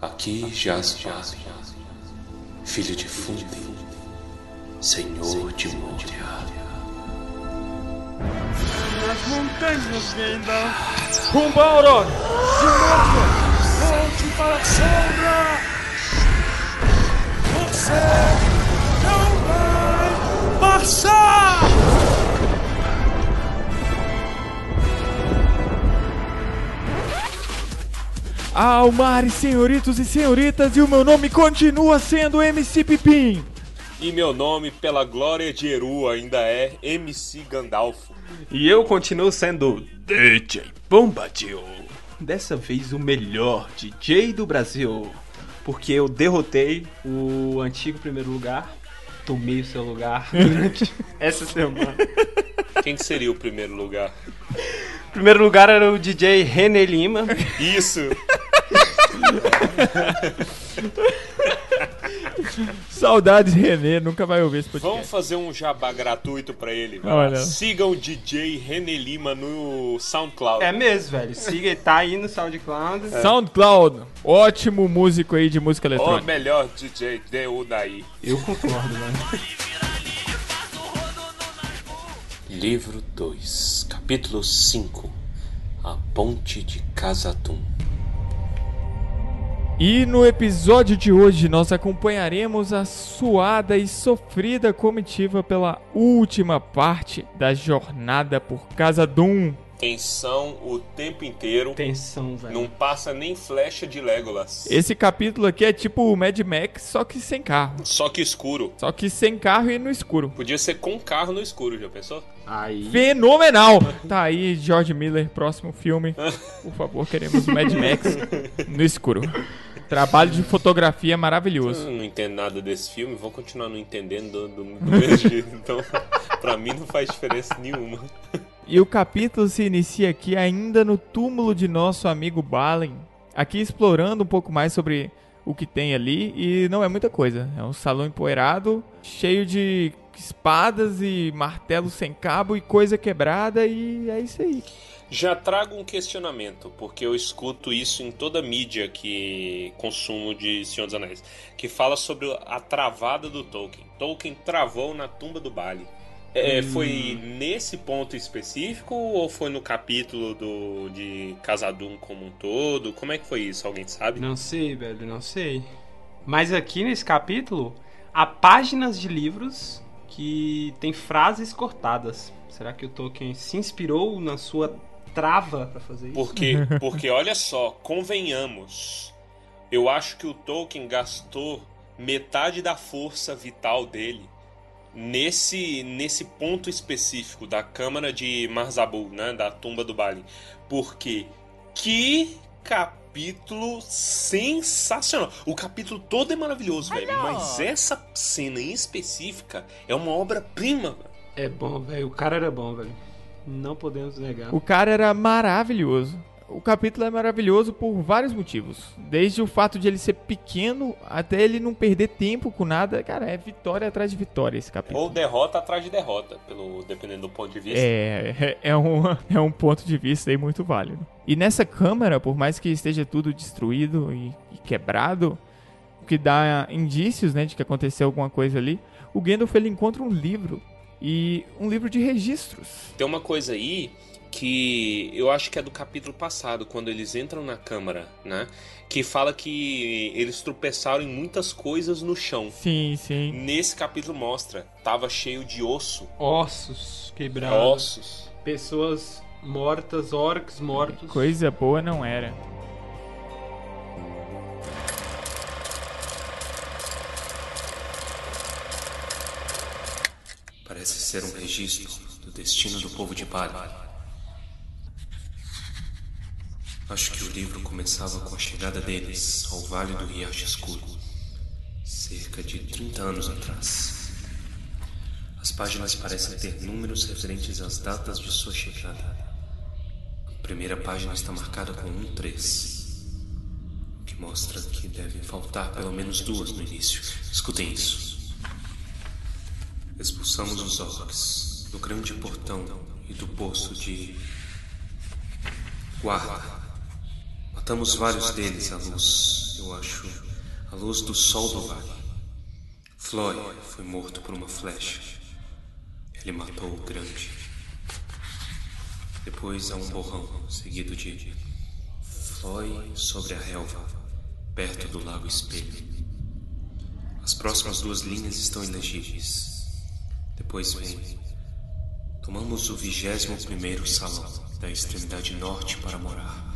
Aqui jaz Vale, filho de Fundem, senhor de Moria. Nas montanhas Gandalf, rumo a Aurora, de novo, volte para a sombra! Você não vai passar! Almares, senhoritos e senhoritas, e o meu nome continua sendo MC Pipim. E meu nome, pela glória de Eru, ainda é MC Gandalfo. E eu continuo sendo DJ Bombadil. Dessa vez o melhor DJ do Brasil. Porque eu derrotei o antigo primeiro lugar, tomei o seu lugar durante essa semana. Quem que seria o primeiro lugar? Primeiro lugar era o DJ René Lima. Isso! Saudades, Renê, nunca vai ouvir esse podcast. Vamos fazer um jabá gratuito pra ele. Olha. Sigam o DJ René Lima no SoundCloud. É mesmo, velho. Siga, tá aí no SoundCloud. SoundCloud, ótimo músico aí de música O eletrônica. melhor DJ DU daí. Eu concordo, mano. Livro 2, capítulo 5 A Ponte de Casadum. E no episódio de hoje nós acompanharemos a suada e sofrida comitiva pela última parte da jornada por Casa Doom. Tensão o tempo inteiro. Tensão, velho. Não passa nem flecha de Legolas. Esse capítulo aqui é tipo o Mad Max, só que sem carro. Só que escuro. Só que sem carro e no escuro. Podia ser com carro no escuro, já pensou? Aí. Fenomenal! Tá aí, George Miller, próximo filme. Por favor, queremos Mad Max no escuro. Trabalho de fotografia maravilhoso. Eu não entendo nada desse filme, vou continuar não entendendo do, do, do mesmo jeito. Então, pra mim não faz diferença nenhuma. E o capítulo se inicia aqui ainda no túmulo de nosso amigo Balen. Aqui explorando um pouco mais sobre o que tem ali e não é muita coisa. É um salão empoeirado, cheio de espadas e martelos sem cabo e coisa quebrada e é isso aí. Já trago um questionamento, porque eu escuto isso em toda a mídia que consumo de Senhor dos Anéis, que fala sobre a travada do Tolkien. Tolkien travou na tumba do Bali. É, Foi nesse ponto específico ou foi no capítulo do, de Casadum como um todo? Como é que foi isso? Alguém sabe? Não sei, velho, não sei. Mas aqui nesse capítulo há páginas de livros que tem frases cortadas. Será que o Tolkien se inspirou na sua trava pra fazer isso? Porque, porque olha só, convenhamos. Eu acho que o Tolkien gastou metade da força vital dele nesse, nesse ponto específico da Câmara de Marzabul, né, da tumba do Balin. Porque que capítulo sensacional. O capítulo todo é maravilhoso, velho, mas essa cena em específica é uma obra-prima. velho. É bom, velho. O cara era bom, velho. Não podemos negar. O cara era maravilhoso. O capítulo é maravilhoso por vários motivos. Desde o fato de ele ser pequeno até ele não perder tempo com nada. Cara, é vitória atrás de vitória esse capítulo. Ou derrota atrás de derrota, pelo dependendo do ponto de vista. É, é, é um, é um ponto de vista aí muito válido. E nessa câmara, por mais que esteja tudo destruído e, e quebrado, o que dá indícios né, de que aconteceu alguma coisa ali, o Gandalf ele encontra um livro. E um livro de registros. Tem uma coisa aí que eu acho que é do capítulo passado, quando eles entram na câmara, né? Que fala que eles tropeçaram em muitas coisas no chão. Sim, sim. Nesse capítulo mostra, tava cheio de osso, Ossos quebrados. ossos. Pessoas mortas, orcs mortos. Coisa boa não era. Parece ser um registro do destino do povo de Bali. Acho que o livro começava com a chegada deles ao Vale do Riacho Escuro, cerca de 30 anos atrás. As páginas parecem ter números referentes às datas de sua chegada. A primeira página está marcada com um 3, o que mostra que devem faltar pelo menos duas no início. Escutem isso. Expulsamos os orcs do grande portão e do poço de guarda. Matamos vários deles à luz eu acho, a luz do sol do vale. Floyd foi morto por uma flecha. Ele matou o grande. Depois há um borrão, seguido de Floyd sobre a relva, perto do lago espelho. As próximas duas linhas estão ilegíveis. Depois vem. Tomamos o vigésimo primeiro salão, da extremidade norte para morar.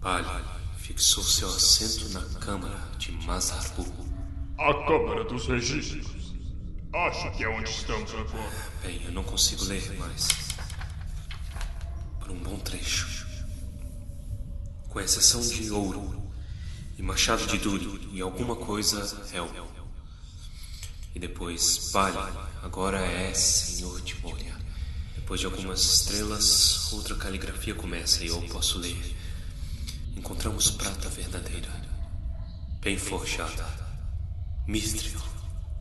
Palha fixou seu assento na Câmara de Mazarbu. A Câmara dos Registros. Acho que é onde estamos agora. Bem, eu não consigo ler mais. Por um bom trecho. Com exceção de ouro e machado de duro e alguma coisa réu. E depois, Palha, agora é Senhor de Moria. Depois de algumas estrelas, outra caligrafia começa e eu posso ler. Encontramos prata verdadeira, bem forjada, Mithril.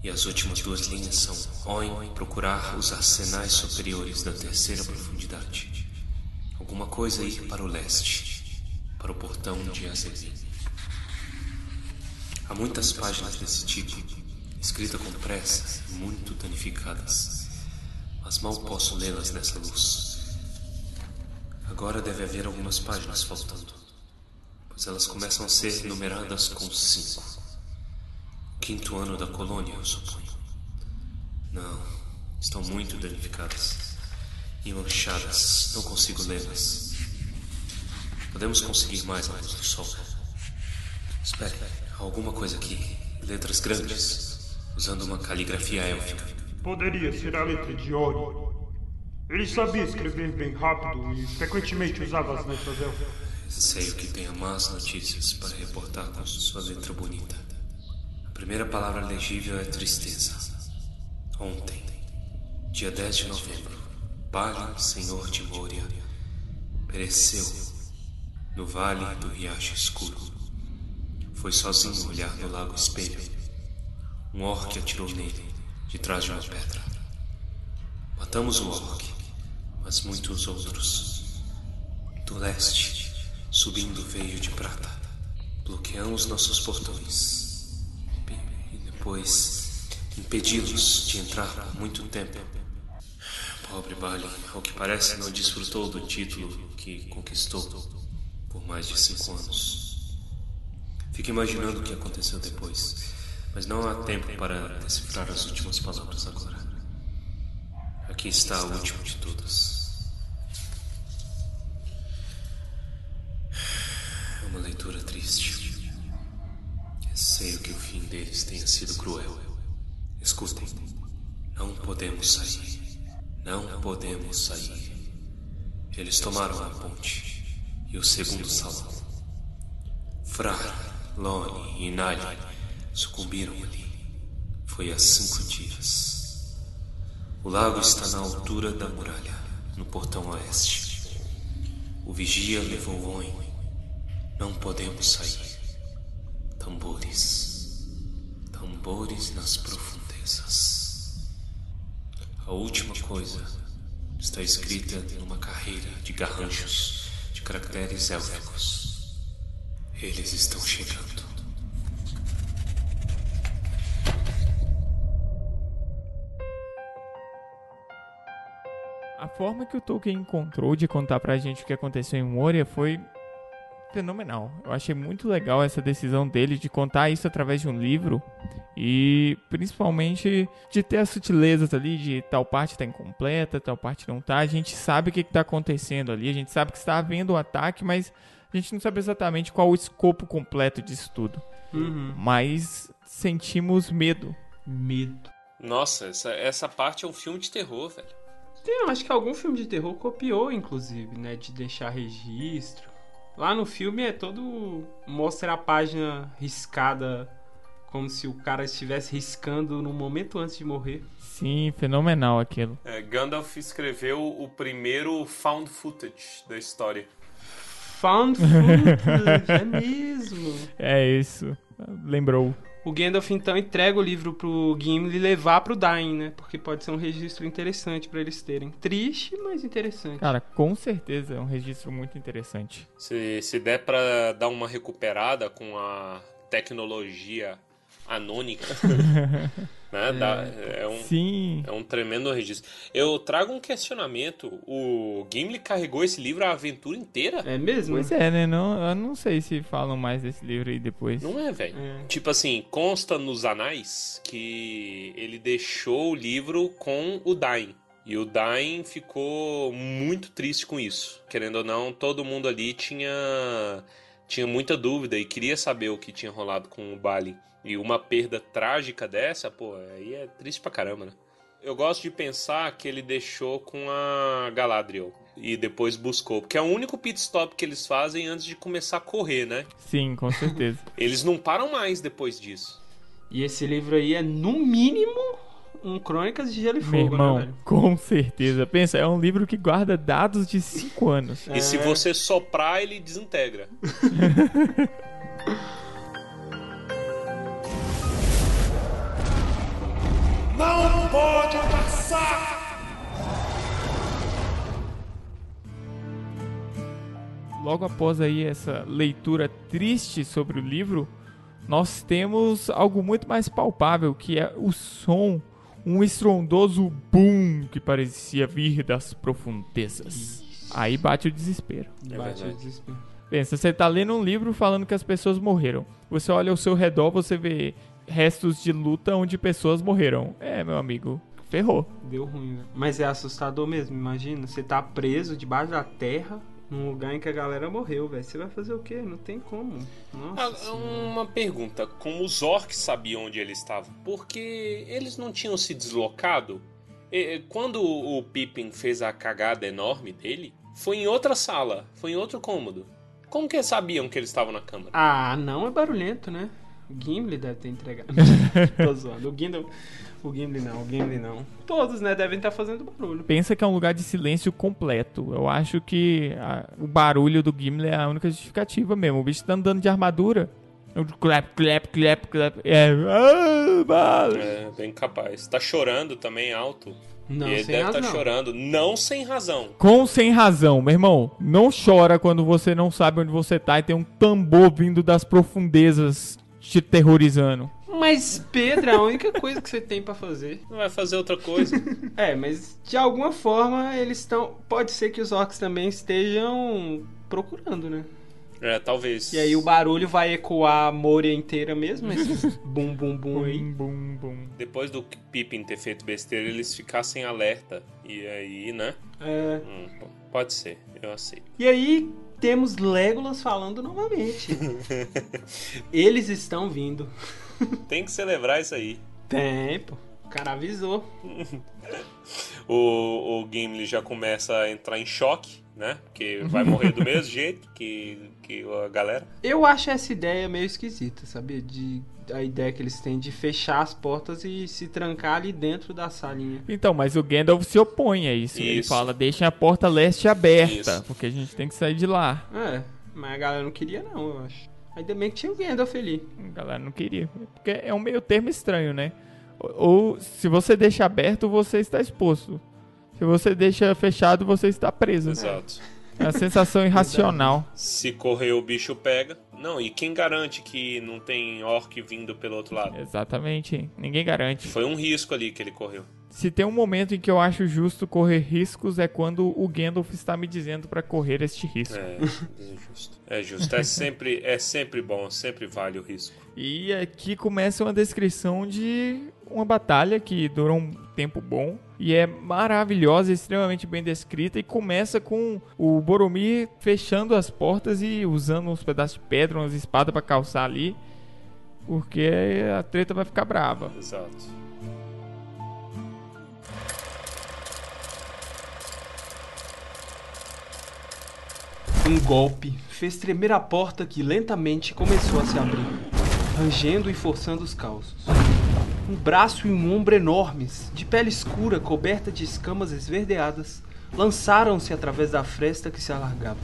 E as últimas duas linhas são Oin procurar os arsenais superiores da terceira profundidade. Alguma coisa ir para o leste, para o portão de Azelim. Há muitas páginas desse tipo, escritas com pressa muito danificadas, mas mal posso lê-las nessa luz. Agora deve haver algumas páginas faltando, pois elas começam a ser numeradas com cinco. Quinto ano da colônia, eu suponho. Não, estão muito danificadas e manchadas, não consigo lê-las. Podemos conseguir mais a luz do sol. Espere, há alguma coisa aqui. Letras grandes, usando uma caligrafia élfica. Poderia ser a letra de Ori. Ele sabia escrever bem rápido e frequentemente usava as letras élficas. Sei que tenha más notícias para reportar com sua letra bonita. A primeira palavra legível é tristeza. Ontem, dia 10 de novembro, Palio, senhor de Moria, pereceu no vale do riacho escuro. Foi sozinho olhar no lago espelho. Um orc atirou nele, de trás de uma pedra. Matamos o orc, mas muitos outros. Do leste, subindo veio de prata. Bloqueamos nossos portões. E depois impedi-los de entrar por muito tempo. Pobre Balin, ao que parece, não desfrutou do título que conquistou por mais de cinco anos. Fico imaginando o que aconteceu depois, mas não há tempo para decifrar as últimas palavras agora. Aqui está a última de todas. É uma leitura triste. Sei que o fim deles tenha sido cruel. Escutem, não podemos sair. Não podemos sair. Eles tomaram a ponte e o segundo salão. Frar, Lone e Nali sucumbiram ali. Foi há cinco dias. O lago está na altura da muralha, no portão oeste. O vigia levou Oin. Não podemos sair. Tambores. Tambores nas profundezas. A última coisa está escrita numa carreira de garranchos de caracteres élficos. Eles estão chegando. A forma que o Tolkien encontrou de contar pra gente o que aconteceu em Moria foi fenomenal. Eu achei muito legal essa decisão dele de contar isso através de um livro e principalmente de ter as sutilezas ali de tal parte tá incompleta, tal parte não tá. A gente sabe o que, que tá acontecendo ali, a gente sabe que está havendo um ataque, mas a gente não sabe exatamente qual o escopo completo disso tudo. Uhum. Mas sentimos medo. Medo. Nossa, essa, essa parte é um filme de terror, velho. Tem, eu acho que algum filme de terror copiou, inclusive, né? De deixar registro. Lá no filme é todo. Mostra a página riscada. Como se o cara estivesse riscando no momento antes de morrer. Sim, fenomenal aquilo. É, Gandalf escreveu o primeiro found footage da história. Found footage, é mesmo. É isso. Lembrou. O Gandalf então entrega o livro pro Gimli levar pro Dain, né? Porque pode ser um registro interessante pra eles terem. Triste, mas interessante. Cara, com certeza é um registro muito interessante. Se, se der pra dar uma recuperada com a tecnologia anônica, né? Dá- é um, Sim. É um tremendo registro. Eu trago um questionamento. O Gimli carregou esse livro a aventura inteira? É mesmo? Pois é, né? Não, eu não sei se falam mais desse livro aí depois. Não é, velho. É. Tipo assim, consta nos anais que ele deixou o livro com o Dain. E o Dain ficou muito triste com isso. Querendo ou não, todo mundo ali tinha, tinha muita dúvida e queria saber o que tinha rolado com o Balin. E uma perda trágica dessa, pô, aí é triste pra caramba, né? Eu gosto de pensar que ele deixou com a Galadriel e depois buscou, porque é o único pit stop que eles fazem antes de começar a correr, né? Sim, com certeza. Eles não param mais depois disso. E esse livro aí é, no mínimo, um Crônicas de Gelo e Meu Fogo, irmão, né, velho? com certeza. Pensa, é um livro que guarda dados de 5 anos. E se você soprar, ele desintegra. Não pode passar! Logo após aí essa leitura triste sobre o livro, nós temos algo muito mais palpável, que é o som, um estrondoso boom que parecia vir das profundezas. Aí bate o desespero. É Bate o desespero. Pensa, você tá lendo um livro falando que as pessoas morreram. Você olha ao seu redor, você vê restos de luta onde pessoas morreram. É, meu amigo, ferrou. Deu ruim, né? Mas é assustador mesmo, imagina. Você tá preso debaixo da terra, num lugar em que a galera morreu, velho. Você vai fazer o quê? Não tem como. Nossa. Ah, uma pergunta: como os orcs sabiam onde ele estava? Porque eles não tinham se deslocado? Quando o Pippin fez a cagada enorme dele, foi em outra sala, foi em outro cômodo. Como que eles sabiam que eles estavam na câmara? Ah, não é barulhento, né? O Gimli deve ter entregado. Tô zoando. O Gimli, o Gimli não, o Gimli não. Todos, né, devem estar fazendo barulho. Pensa que é um lugar de silêncio completo. Eu acho que a- o barulho do Gimli é a única justificativa mesmo. O bicho tá andando de armadura. É um Clap, clap, clap, clap. É. Ah. É, bem capaz. Tá chorando também alto. Não, e ele sem deve estar chorando, não sem razão. Com sem razão, meu irmão. Não chora quando você não sabe onde você tá e tem um tambor vindo das profundezas te terrorizando. Mas, Pedro, é a única coisa que você tem pra fazer. Não vai fazer outra coisa. É, mas de alguma forma eles estão. Pode ser que os orcs também estejam procurando, né? é, talvez. E aí o barulho vai ecoar a Moria inteira mesmo, esse bum bum bum aí. Bum, bum, bum. Depois do Pippin ter feito besteira, eles ficassem alerta. E aí, né? É. Hum, pode ser, eu aceito. E aí temos Legolas falando novamente. Eles estão vindo. Tem que celebrar isso aí. Tempo. O cara avisou. O, o Gimli já começa a entrar em choque, né? Porque vai morrer do mesmo jeito que, que a galera. Eu acho essa ideia meio esquisita, sabia? De a ideia que eles têm de fechar as portas e se trancar ali dentro da salinha. Então, mas o Gandalf se opõe a isso. Ele Isso. fala, deixem a porta leste aberta, Isso. porque a gente tem que sair de lá. É, mas a galera não queria não, eu acho. Ainda bem que tinha o Gandalf ali. A galera não queria. Porque é um meio termo estranho, né? Ou, ou se você deixa aberto, você está exposto. Se você deixa fechado, você está preso. Exato. É uma sensação irracional. Se correr, o bicho pega. Não, e quem garante que não tem orc vindo pelo outro lado? Exatamente. Ninguém garante. Foi um risco ali que ele correu. Se tem um momento em que eu acho justo correr riscos é quando o Gandalf está me dizendo para correr este risco. É, é justo. É justo. É sempre, é sempre bom, sempre vale o risco. E aqui começa uma descrição de uma batalha que durou um tempo bom e é maravilhosa, extremamente bem descrita e começa com o Boromir fechando as portas e usando uns pedaços de pedra, umas espadas para calçar ali, porque a treta vai ficar brava. Exato. Um golpe fez tremer a porta que lentamente começou a se abrir, rangendo e forçando os causos. Um braço e um ombro enormes, de pele escura coberta de escamas esverdeadas, lançaram-se através da fresta que se alargava.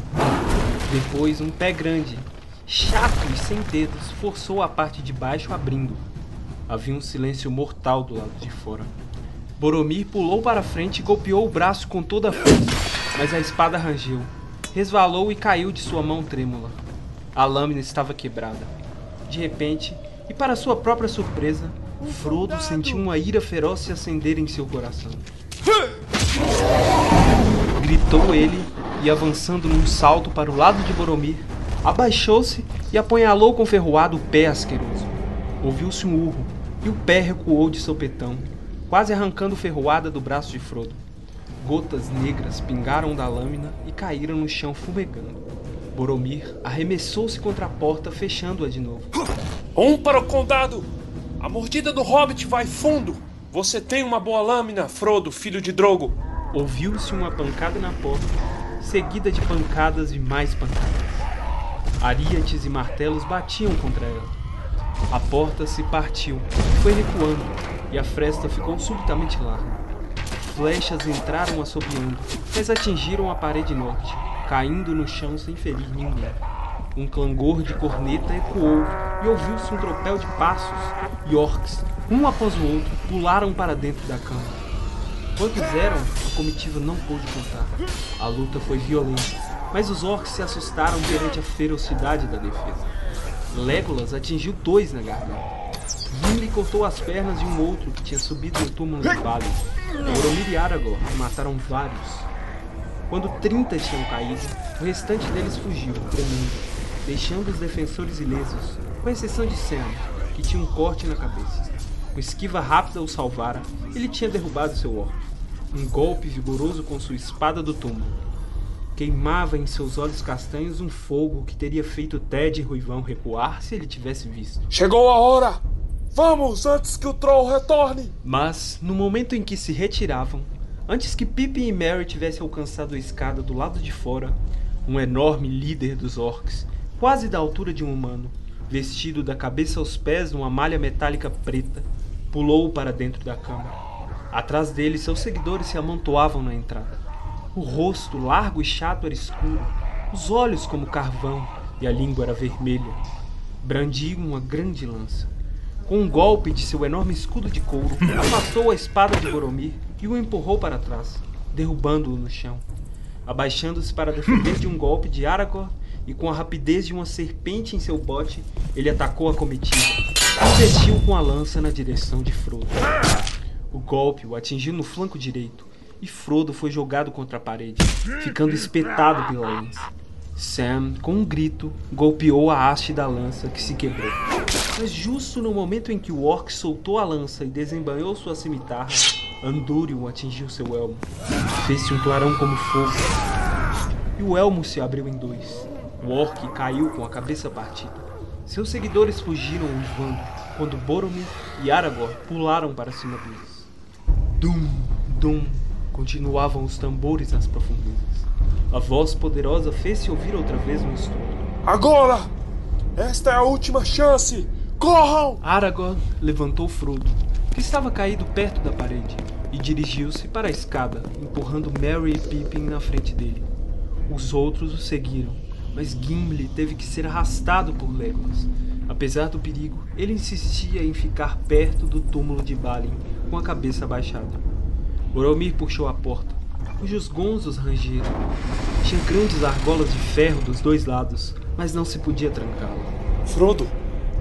Depois, um pé grande, chato e sem dedos, forçou a parte de baixo abrindo, Havia um silêncio mortal do lado de fora. Boromir pulou para frente e golpeou o braço com toda a força, mas a espada rangeu, resvalou e caiu de sua mão trêmula. A lâmina estava quebrada. De repente, e para sua própria surpresa, Frodo sentiu uma ira feroz se acender em seu coração. Gritou ele e, avançando num salto para o lado de Boromir, abaixou-se e apunhalou com ferroado o pé asqueroso. Ouviu-se um urro e o pé recuou de sopetão, quase arrancando ferroada do braço de Frodo. Gotas negras pingaram da lâmina e caíram no chão fumegando. Boromir arremessou-se contra a porta, fechando-a de novo. Um para o condado! A mordida do hobbit vai fundo! Você tem uma boa lâmina, Frodo, filho de Drogo! Ouviu-se uma pancada na porta, seguida de pancadas e mais pancadas. Ariates e martelos batiam contra ela. A porta se partiu, foi recuando, e a fresta ficou subitamente larga. Flechas entraram assobiando, mas atingiram a parede norte, caindo no chão sem ferir ninguém. Um clangor de corneta ecoou e ouviu-se um tropel de passos, e orcs, um após o outro, pularam para dentro da câmara. Quantos eram, a comitiva não pôde contar. A luta foi violenta, mas os orcs se assustaram perante a ferocidade da defesa. Legolas atingiu dois na garganta. Gimli cortou as pernas de um outro que tinha subido no túmulo de Balin. Boromir e Aragorn mataram vários. Quando 30 tinham caído, o restante deles fugiu, tremendo, deixando os defensores ilesos, com exceção de Sam, que tinha um corte na cabeça. Com esquiva rápida o salvara, ele tinha derrubado seu orc. Um golpe vigoroso com sua espada do túmulo. Queimava em seus olhos castanhos um fogo que teria feito Ted e Ruivão recuar se ele tivesse visto. Chegou a hora! Vamos, antes que o Troll retorne! Mas, no momento em que se retiravam, antes que Pippin e Merry tivessem alcançado a escada do lado de fora, um enorme líder dos orcs, quase da altura de um humano, vestido da cabeça aos pés numa malha metálica preta, pulou para dentro da câmara. Atrás dele, seus seguidores se amontoavam na entrada. O rosto largo e chato era escuro, os olhos como carvão e a língua era vermelha. Brandia uma grande lança. Com um golpe de seu enorme escudo de couro, afastou a espada de Boromir e o empurrou para trás, derrubando-o no chão. Abaixando-se para defender de um golpe de Aragorn e com a rapidez de uma serpente em seu bote, ele atacou a comitiva e investiu com a lança na direção de Frodo. O golpe o atingiu no flanco direito e Frodo foi jogado contra a parede, ficando espetado pela lança. Sam, com um grito, golpeou a haste da lança que se quebrou. Mas justo no momento em que o orc soltou a lança e desembanhou sua cimitarra, Andúrio atingiu seu elmo. Fez-se um clarão como fogo. E o elmo se abriu em dois. O orc caiu com a cabeça partida. Seus seguidores fugiram uivando quando Boromir e Aragorn pularam para cima deles. Dum, dum, continuavam os tambores nas profundezas. A voz poderosa fez-se ouvir outra vez um estouro. Agora! Esta é a última chance! Corram! Aragorn levantou Frodo, que estava caído perto da parede, e dirigiu-se para a escada, empurrando Merry e Pippin na frente dele. Os outros o seguiram, mas Gimli teve que ser arrastado por Legolas. Apesar do perigo, ele insistia em ficar perto do túmulo de Balin, com a cabeça abaixada. Boromir puxou a porta, cujos gonzos rangeram. Tinha grandes argolas de ferro dos dois lados, mas não se podia trancá-la. Frodo,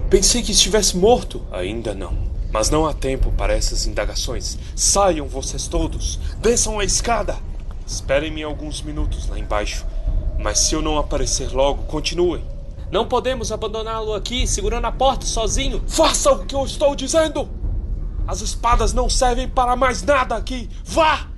pensei que estivesse morto. Ainda não. Mas não há tempo para essas indagações. Saiam vocês todos. Desçam a escada. Esperem-me alguns minutos lá embaixo. Mas se eu não aparecer logo, continuem. Não podemos abandoná-lo aqui, segurando a porta sozinho. Faça o que eu estou dizendo! As espadas não servem para mais nada aqui. Vá!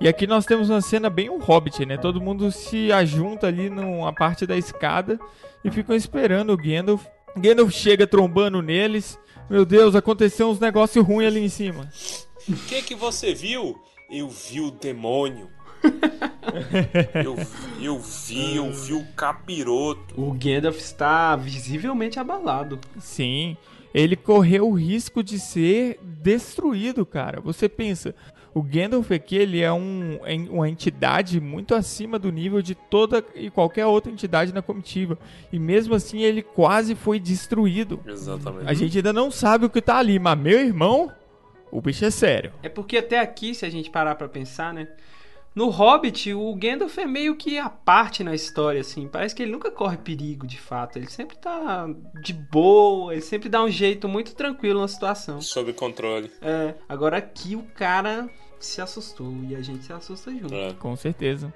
E aqui nós temos uma cena bem um hobbit, né? Todo mundo se ajunta ali numa parte da escada e ficam esperando o Gandalf. Gandalf chega trombando neles. Meu Deus, aconteceu uns negócios ruins ali em cima. O que que você viu? Eu vi o demônio. eu, eu vi, eu vi o capiroto. O Gandalf está visivelmente abalado. Sim, ele correu o risco de ser destruído, cara. Você pensa, O Gandalf aqui, ele é um, em- uma entidade muito acima do nível de toda e qualquer outra entidade na comitiva. E mesmo assim, ele quase foi destruído. Exatamente. A gente ainda não sabe o que tá ali, mas meu irmão, o bicho é sério. É porque até aqui, se a gente parar pra pensar, né? No Hobbit, o Gandalf é meio que a parte na história, assim. Parece que ele nunca corre perigo, de fato. Ele sempre tá de boa, ele sempre dá um jeito muito tranquilo na situação. Sob controle. É, agora aqui o cara se assustou e a gente se assusta junto. É. Com certeza.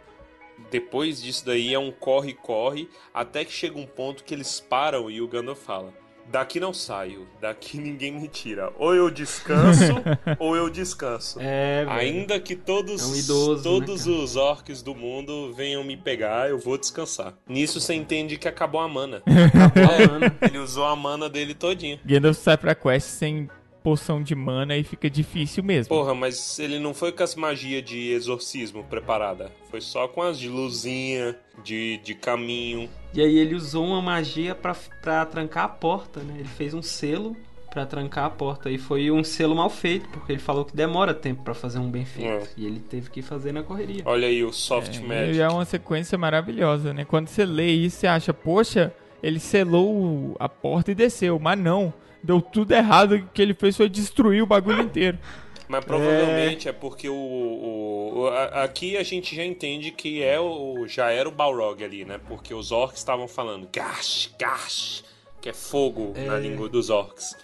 Depois disso daí é um corre-corre, até que chega um ponto que eles param e o Gandalf fala: Daqui não saio, daqui ninguém me tira. Ou eu descanso, ou eu descanso. É, velho. Ainda que todos, É um idoso, todos né, os orcs do mundo venham me pegar, eu vou descansar. Nisso você entende que acabou a mana. Acabou a mana. Ele usou a mana dele todinha. Gandalf sai pra quest sem poção de mana e fica difícil mesmo. Porra, mas ele não foi com as magias de exorcismo preparada. Foi só com as de luzinha, de, de caminho. E aí ele usou uma magia pra, pra trancar a porta, né? Ele fez um selo pra trancar a porta. E foi um selo mal feito, porque ele falou que demora tempo pra fazer um bem feito. É. E ele teve que fazer na correria. Olha aí o soft É, magic. e é uma sequência maravilhosa, né? Quando você lê isso, você acha, poxa, ele selou a porta e desceu. Mas não, deu tudo errado. O que ele fez foi destruir o bagulho inteiro. Mas provavelmente é, porque o, o- o- a- aqui a gente já entende que é o já era o Balrog ali, né? Porque os orcs estavam falando gash, gash, que é fogo na língua dos orcs.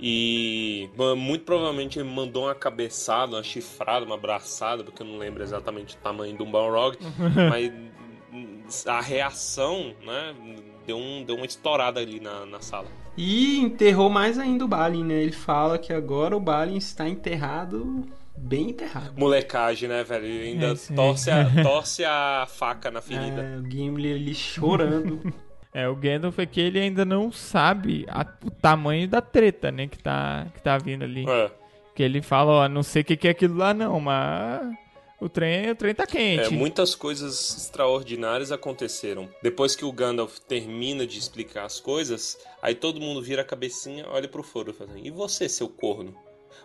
E muito provavelmente ele mandou uma cabeçada, uma chifrada, uma abraçada, porque eu não lembro exatamente o tamanho um Balrog, mas a reação, né, deu, um, deu uma estourada ali na, na sala. E enterrou mais ainda o Balin, né? Ele fala que agora o Balin está enterrado, bem enterrado. Molecagem, né, velho? Ele ainda É, torce, a, torce a faca na ferida. É, o Gimli ali chorando. É, o Gandalf aqui, ele ainda não sabe a- o tamanho da treta, né? Que tá, que tá vindo ali. É. Que ele fala, ó, não sei o que, que é aquilo lá não, mas o trem, o trem tá É, quente. muitas coisas extraordinárias aconteceram. Depois que o Gandalf termina de explicar as coisas, aí todo mundo vira a cabecinha, olha pro Frodo fazendo: E você, seu corno?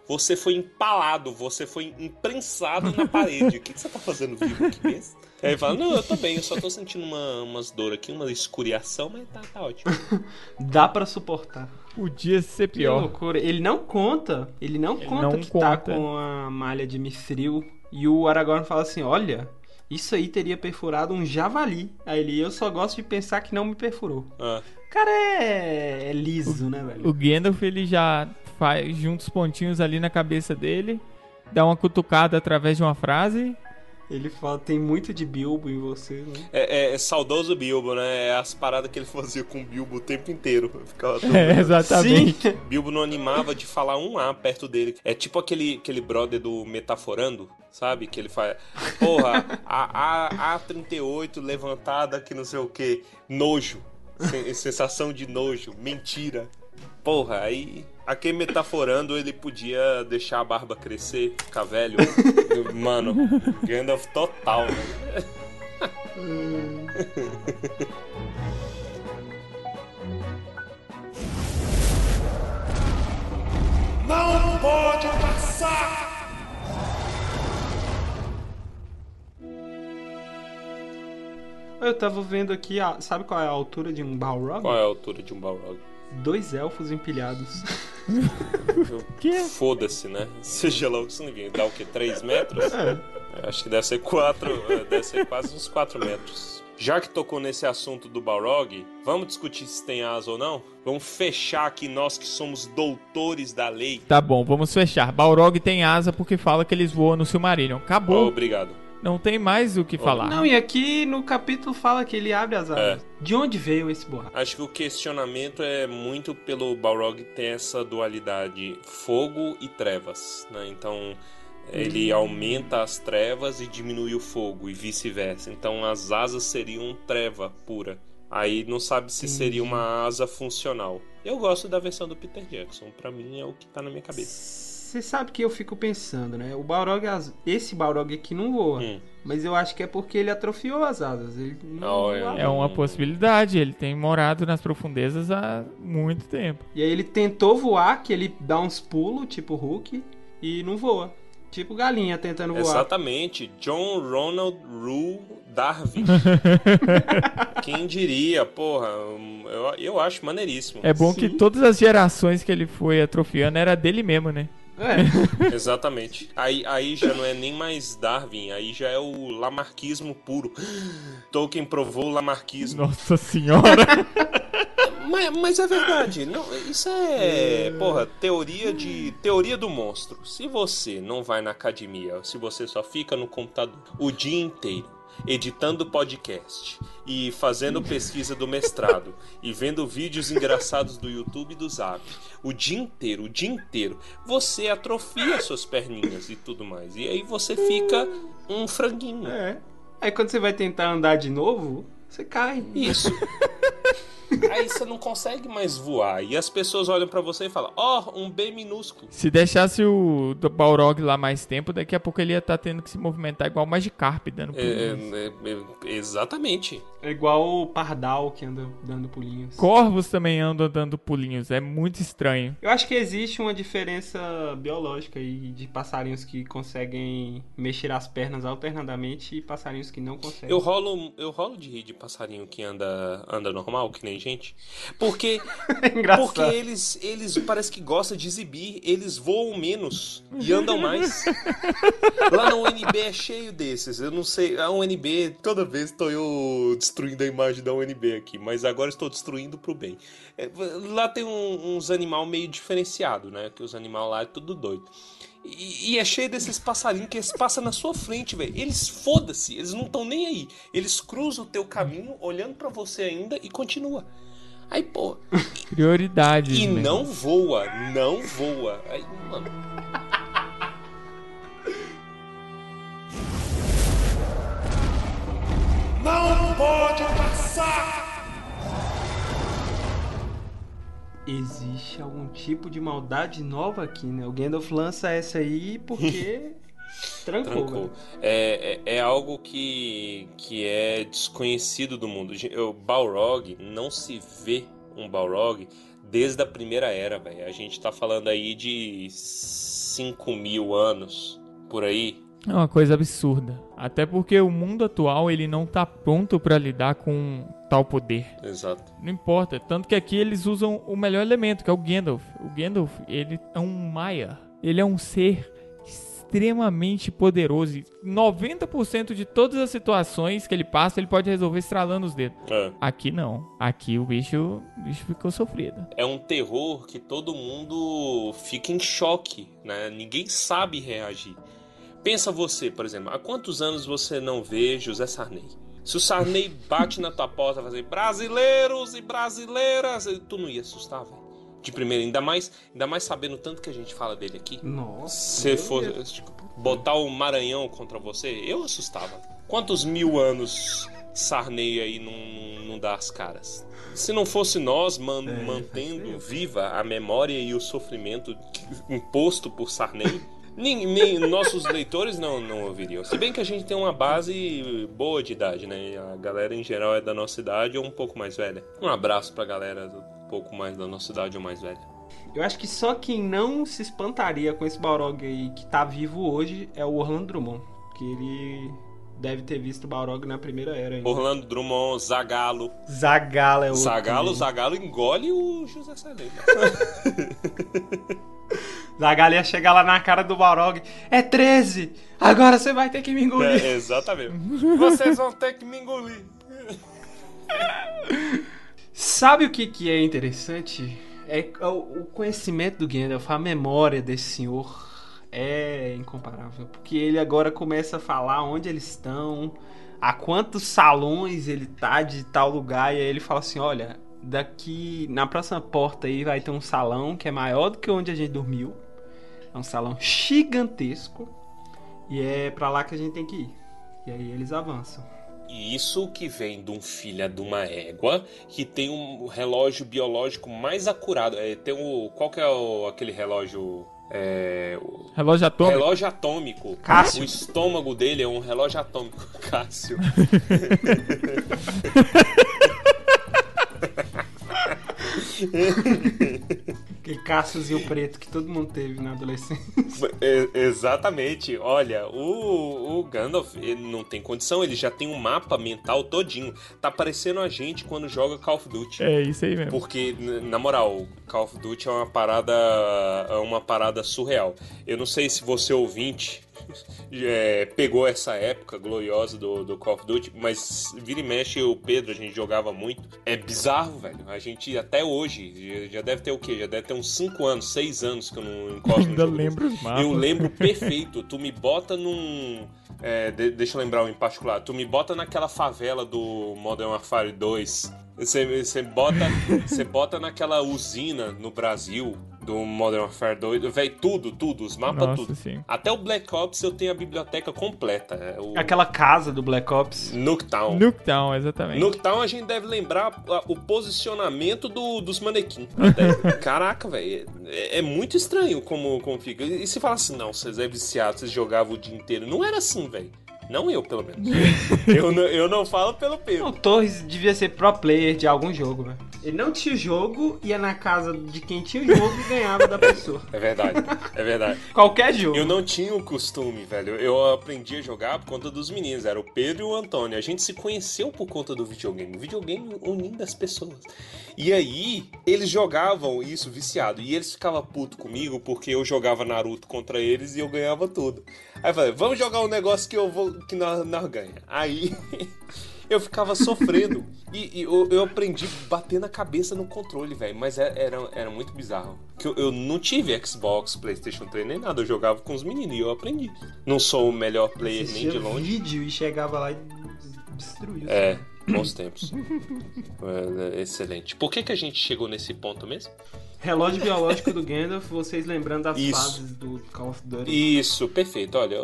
Você foi empalado, você foi imprensado na parede. O que, que você tá fazendo vivo aqui mesmo? Aí ele fala: Não, eu tô bem, eu só tô sentindo uma, umas dor aqui, uma escuriação, mas tá, tá ótimo. Dá pra suportar. Podia ser Que pior. loucura. Ele não conta, ele não Ele conta não que tá conta. com a malha de mithril. E o Aragorn fala assim, olha, isso aí teria perfurado um javali. Aí ele, eu só gosto de pensar que não me perfurou. Ah, O cara é, é liso, né, velho? O Gandalf, ele já faz, junta os pontinhos ali na cabeça dele, dá uma cutucada através de uma frase. Ele fala, tem muito de Bilbo em você, né? é, é- é saudoso Bilbo, né? É as paradas que ele fazia com o Bilbo o tempo inteiro. Ficava tão É, exatamente. Sim. Bilbo não animava de falar um A perto dele. É tipo aquele, aquele brother do Metaforando, sabe? Que ele faz. Porra, a, a, A38 levantada que não sei o que. Nojo. Sen- sensação de nojo. Mentira. Porra, aí. Aquele metaforando, ele podia deixar a barba crescer, ficar velho. Mano, Gandalf total, né? Não pode passar! Eu tava vendo aqui, a- sabe qual é a altura de um Balrog? Qual é a altura de um Balrog? Dois elfos empilhados. Que? Foda-se, né? Seja lá o que ninguém. Dá o quê? 3 metros? Acho que deve ser 4. Deve ser quase uns 4 metros. Já que tocou nesse assunto do Balrog, vamos discutir se tem asa ou não? Vamos fechar aqui nós que somos doutores da lei. Tá bom, vamos fechar. Balrog tem asa porque fala que eles voam no Silmarillion. Acabou. Obrigado. Não tem mais o que falar. Não, e aqui no capítulo fala que ele abre as asas. De onde veio esse borracho? Acho que o questionamento é muito pelo Balrog ter essa dualidade fogo e trevas, né? Então ele aumenta as trevas e diminui o fogo e vice-versa. Então as asas seriam treva pura. Aí não sabe se seria uma asa funcional. Eu gosto da versão do Peter Jackson. Pra mim é o que tá na minha cabeça. Você sabe que eu fico pensando, né? O Balrog, esse Balrog aqui não voa. Hum. Mas eu acho que é porque ele atrofiou as asas. Ele não Oh. É uma possibilidade. Ele tem morado nas profundezas há muito tempo. E aí ele tentou voar, que ele dá uns pulos, tipo Hulk, e não voa. Tipo galinha tentando voar. Exatamente. John Ronald Rule Darwin. Quem diria, porra, eu, eu acho maneiríssimo. É bom Sim. que todas as gerações que ele foi atrofiando era dele mesmo, né? É. Exatamente. Aí, aí já não é nem mais Darwin, aí já é o lamarquismo puro. Tolkien provou o lamarquismo. Nossa senhora. Mas, mas é verdade. Não, isso é, porra, teoria de teoria do monstro. Se você não vai na academia, se você só fica no computador o dia inteiro editando podcast e fazendo pesquisa do mestrado e vendo vídeos engraçados do YouTube e do Zap o dia inteiro, o dia inteiro, você atrofia suas perninhas e tudo mais. E aí você fica um franguinho. é. Aí quando você vai tentar andar de novo, você cai. Isso. Aí você não consegue mais voar. E as pessoas olham pra você e falam: Ó, um B minúsculo. Se deixasse o do Balrog lá mais tempo, daqui a pouco ele ia estar tendo que se movimentar igual o Magikarp, dando É, é, é, exatamente. É igual o pardal que anda dando pulinhos. Corvos também andam dando pulinhos, é muito estranho. Eu acho que existe uma diferença biológica aí de passarinhos que conseguem mexer as pernas alternadamente e passarinhos que não conseguem. Eu rolo, eu rolo de rir de passarinho que anda, anda normal, que nem gente. Porque, É engraçado. porque eles, eles parece que gostam de exibir. Eles voam menos e andam mais. Lá na UNB é cheio desses. Eu não sei. A UNB, toda vez estou eu destruindo a imagem da UNB aqui. Mas agora estou destruindo pro bem. É, Lá tem um- uns animal meio diferenciado, né? Que os animais lá é tudo doido. E, e é cheio desses passarinhos que eles passam na sua frente, velho. Eles foda-se, eles não estão nem aí. Eles cruzam o teu caminho, olhando pra você ainda e continua. Aí, pô, Prioridades. e né? não voa, não voa. Aí, mano. Não pode passar! Existe algum tipo de maldade nova aqui, né? O Gandalf lança essa aí porque trancou. Trancou. É, é, é algo que, que é desconhecido do mundo. O Balrog não se vê um Balrog desde a primeira era, velho. A gente tá falando aí de 5 mil anos por aí. É uma coisa absurda. Até porque o mundo atual ele não tá pronto pra lidar com tal poder. Exato. Não importa. Tanto que aqui eles usam o melhor elemento, que é o Gandalf. O Gandalf, ele é um Maia. Ele é um ser extremamente poderoso. E 90% de todas as situações que ele passa, ele pode resolver estralando os dedos. É. Aqui não. Aqui o bicho, o bicho ficou sofrido. É um terror que todo mundo fica em choque, né? Ninguém sabe reagir. Pensa você, por exemplo, há quantos anos você não vê José Sarney? Se o Sarney bate na tua porta e fazer brasileiros e brasileiras, tu não ia assustar, velho? De primeira, ainda mais, ainda mais sabendo tanto que a gente fala dele aqui. Nossa. Se for tipo, botar o Maranhão contra você, eu assustava. Quantos mil anos Sarney aí não, não dá as caras? Se não fosse nós man- É, mantendo viva a memória e o sofrimento imposto por Sarney, nem, nem nossos leitores não, não ouviriam. Se bem que a gente tem uma base boa de idade, né? A galera em geral é da nossa idade ou um pouco mais velha. Um abraço pra galera um pouco mais da nossa idade ou mais velha. Eu acho que só quem não se espantaria com esse Balrog aí que tá vivo hoje é o Orlando Drummond. Que ele deve ter visto o Balrog na primeira era ainda. Orlando Drummond, Zagalo. Zagalo é o. Zagalo, Zagalo engole o José Sarney. Zagalo ia chegar lá na cara do Balrog. É 13! Agora você vai ter que me engolir. É, exatamente. Vocês vão ter que me engolir. Sabe o que, que é interessante? É o o conhecimento do Gandalf, a memória desse senhor é incomparável. Porque ele agora começa a falar onde eles estão, a quantos salões ele tá de tal lugar, e aí ele fala assim: olha, daqui na próxima porta aí vai ter um salão que é maior do que onde a gente dormiu. É um salão gigantesco. E é pra lá que a gente tem que ir. E aí eles avançam. E isso que vem de um filho de uma égua que tem um relógio biológico mais acurado. É, tem o. Qual que é o, aquele relógio? É, o Relógio atômico. relógio atômico. Cássio. O estômago dele é um relógio atômico. Cássio. Que Cassius e o Preto que todo mundo teve na adolescência. É, exatamente. Olha, o, o Gandalf ele não tem condição, ele já tem um mapa mental todinho. Tá parecendo a gente quando joga Call of Duty. É isso aí mesmo. Porque, na moral, Call of Duty é uma parada. É uma parada surreal. Eu não sei se você ouvinte é, pegou essa época gloriosa do, do Call of Duty, mas vira e mexe, o Pedro, a gente jogava muito. É bizarro, velho. A gente até hoje, já deve ter o quê? Já deve ter uns 5 anos, 6 anos que eu não encosto no Ainda desse. lembro os mapas. Eu lembro perfeito. Tu me bota num. é, de- deixa eu lembrar um em particular. Tu me bota naquela favela do Modern Warfare 2. Você, você bota, você bota naquela usina no Brasil do Modern Warfare 2. Véi, tudo, tudo, os mapas, Nossa, tudo. sim. Até o Black Ops eu tenho a biblioteca completa. é, O Aquela casa do Black Ops. Nuketown. Nuketown, exatamente. Nuketown a gente deve lembrar o posicionamento do- dos manequins. Caraca, velho. É, é muito estranho como, como fica. E se fala assim, não, vocês é viciado, vocês jogavam o dia inteiro. Não era assim, velho. Não eu, pelo menos. eu, não, eu não falo pelo O Pedro. Torres devia ser pro player de algum jogo, velho. Ele não tinha jogo, ia na casa de quem tinha jogo e ganhava da pessoa. É verdade, é verdade. Qualquer jogo. Eu não tinha o costume, velho. Eu aprendi a jogar por conta dos meninos. Era o Pedro e o Antônio. A gente se conheceu por conta do videogame. O videogame unindo as pessoas. E aí, eles jogavam isso viciado. E eles ficavam putos comigo porque eu jogava Naruto contra eles e eu ganhava tudo. Aí eu falei, vamos jogar um negócio que eu vou. Que nós, nós ganha. Aí. Eu ficava sofrendo. E, e eu, eu aprendi a bater na cabeça no controle, velho. Mas era, era, era muito bizarro. Que eu, eu não tive Xbox, PlayStation 3 nem nada. Eu jogava com os meninos e eu aprendi. Não sou o melhor player nem Assistia de longe. vídeo e chegava lá e destruía. É, bons tempos. Excelente. Por que, que a gente chegou nesse ponto mesmo? Relógio biológico do Gandalf, vocês lembrando das Isso. fases do Call of Duty. Isso, perfeito. Olha,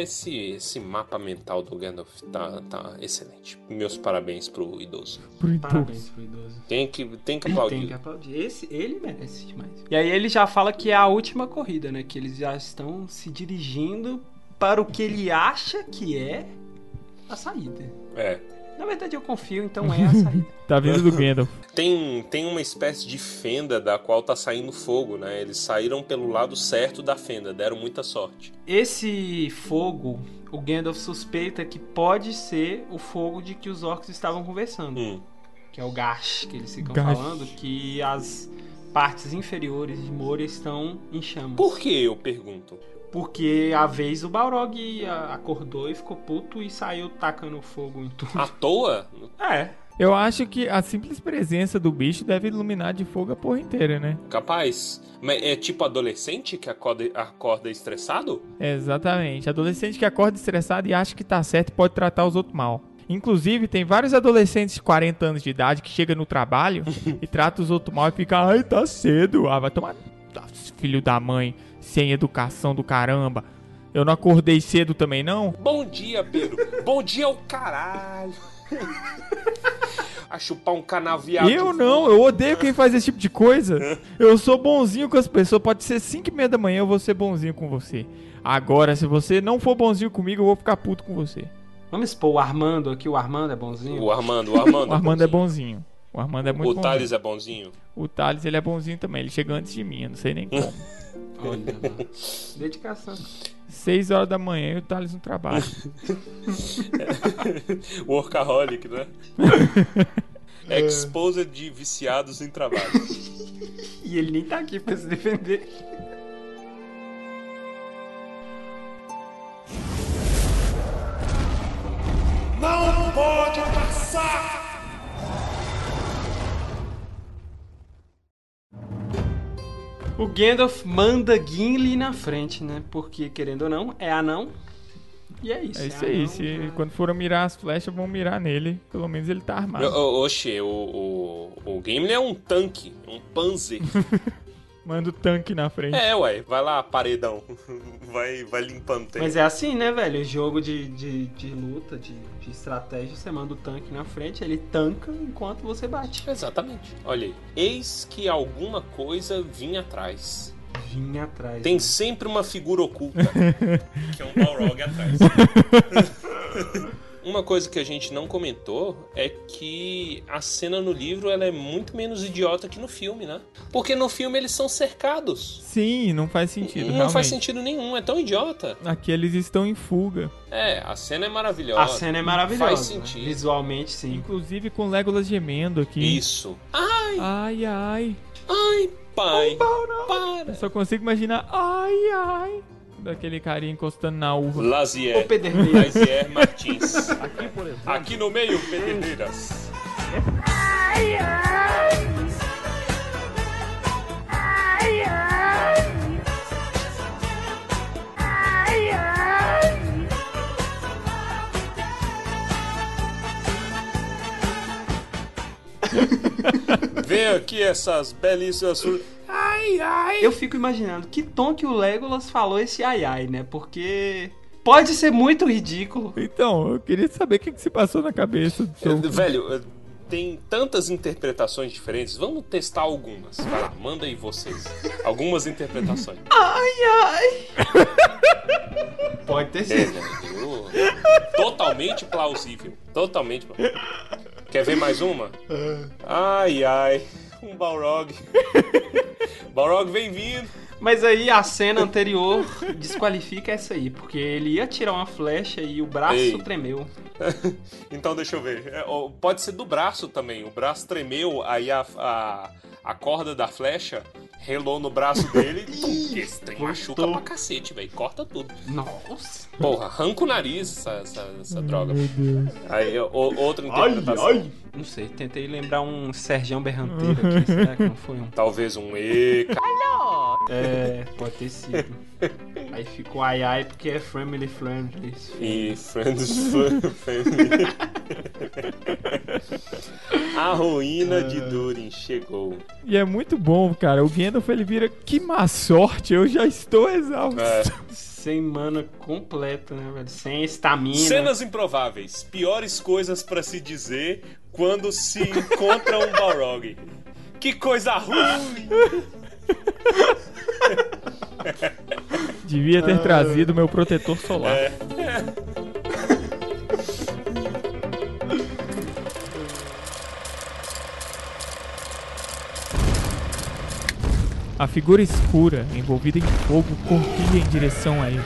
esse, esse mapa mental do Gandalf tá, tá excelente. Meus parabéns pro idoso. Pro idoso. Parabéns pro idoso. Tem que, tem que Tem aplaudir. que aplaudir. Esse, ele merece demais. E aí ele já fala que é a última corrida, né? Que eles já estão se dirigindo para o que ele acha que é a saída. É. Na verdade eu confio, então é a saída. Tá vindo do Gandalf. Tem, tem uma espécie de fenda da qual tá saindo fogo, né? Eles saíram pelo lado certo da fenda, deram muita sorte. Esse fogo, o Gandalf suspeita que pode ser o fogo de que os orcs estavam conversando. Hum. Que é o Gash, que eles ficam Gash. falando, que as partes inferiores de Moria estão em chamas. Por que eu pergunto? Porque a vez o Balrog acordou e ficou puto e saiu tacando fogo em tudo. À toa? É. Eu acho que a simples presença do bicho deve iluminar de fogo a porra inteira, né? Capaz. Mas é tipo adolescente que acorda, acorda estressado? Exatamente. Adolescente que acorda estressado e acha que tá certo e pode tratar os outros mal. Inclusive, tem vários adolescentes de 40 anos de idade que chegam no trabalho e tratam os outros mal e fica, ai, tá cedo. Ah, vai tomar. Ah, Filho da mãe, sem educação do caramba. Eu não acordei cedo também, não? Bom dia, Pedro. Bom dia ao caralho. A chupar um canavial. Eu não, eu odeio quem faz esse tipo de coisa. Eu sou bonzinho com as pessoas. Pode ser 5 e meia da manhã, eu vou ser bonzinho com você. Agora, se você não for bonzinho comigo, eu vou ficar puto com você. Vamos expor o Armando aqui, o Armando é bonzinho. O Armando, o Armando. O Armando é bonzinho. O Armando é muito O bonzinho. Thales é bonzinho. O Thales, ele é bonzinho também. Ele chega antes de mim, eu não sei nem como. Olha lá. Dedicação. 6 horas da manhã e o Thales no trabalho. Workaholic, né? Exposed de viciados em trabalho. E ele nem tá aqui pra se defender. Não pode passar! O Gandalf manda Gimli na frente, né? Porque, querendo ou não, é anão. E é isso. É isso anão, aí. Se né? quando forem mirar as flechas, vão mirar nele. Pelo menos ele tá armado. Oxê, o, o, o Gimli é um tanque, um panzer. Manda o tanque na frente. É, ué, vai lá, paredão. Vai, vai limpando o tempo. Mas é assim, né, velho? Jogo de, de, de luta, de, de estratégia, você manda o tanque na frente, ele tanca enquanto você bate. Exatamente. Olha aí. Eis que alguma coisa vinha atrás. Vinha atrás. Tem sempre uma figura oculta. que é um Balrog atrás. Uma coisa que a gente não comentou é que a cena no livro ela é muito menos idiota que no filme, né? Porque no filme eles são cercados. Sim, não faz sentido. Não realmente. faz sentido nenhum, é tão idiota. Aqui eles estão em fuga. É, a cena é maravilhosa. A cena é maravilhosa. Faz sentido. Visualmente, sim. Inclusive com Legolas gemendo aqui. Isso. Ai, Ai, ai. ai, pai. Eu Para. só consigo imaginar. Ai, ai. Daquele carinha encostando na uva. Lazier. Pederneiro. Lazier Martins. Aqui no meio, Pederneiras. Vem aqui essas belíssimas. Ai, ai. Eu fico imaginando que tom que o Legolas falou esse ai ai, né? Porque pode ser muito ridículo. Então, eu queria saber o que, que se passou na cabeça do seu. Velho, tem tantas interpretações diferentes. Vamos testar algumas. Vai lá, manda aí vocês. Algumas interpretações. Ai ai. pode ter É, sido. velho. Totalmente plausível. Totalmente plausível. Quer ver mais uma? Ai, ai. Um Balrog. Balrog, vem vindo. Mas aí a cena anterior desqualifica essa aí, porque ele ia tirar uma flecha e o braço Ei. tremeu. Então deixa eu ver. É, ó, Pode ser do braço também. O braço tremeu, aí a, a, a corda da flecha relou no braço dele. Tum, Esse trem machuca pra cacete, velho. Corta tudo. Nossa. Porra, arranca o nariz essa, essa, essa droga. Aí, outra interpretação. Não sei, tentei lembrar um Sergião Berranteiro aqui, será que não foi um? Talvez um E. ca- É, pode ter sido. Aí ficou ai ai porque é family friendly. E Friends Family. A ruína de Durin chegou. E é muito bom, cara. O Gandalf ele vira que má sorte, eu já estou exausto. É. Sem mana completa, né, velho? Sem estamina. Cenas improváveis. Piores coisas pra se dizer quando se encontra um Balrog. Que coisa ruim! Devia ter trazido meu protetor solar. É. A figura escura, envolvida em fogo, corria em direção a ele.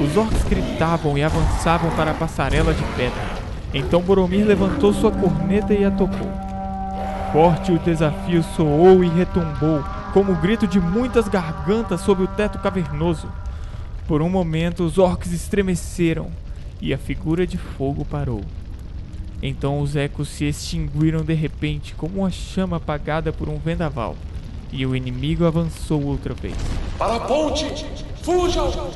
Os orcs gritavam e avançavam para a passarela de pedra. Então Boromir levantou sua corneta e a tocou. Forte o desafio soou e retumbou, como o grito de muitas gargantas sob o teto cavernoso. Por um momento, os orcs estremeceram e a figura de fogo parou. Então os ecos se extinguiram de repente, como uma chama apagada por um vendaval, e o inimigo avançou outra vez. Para a ponte! Fujam!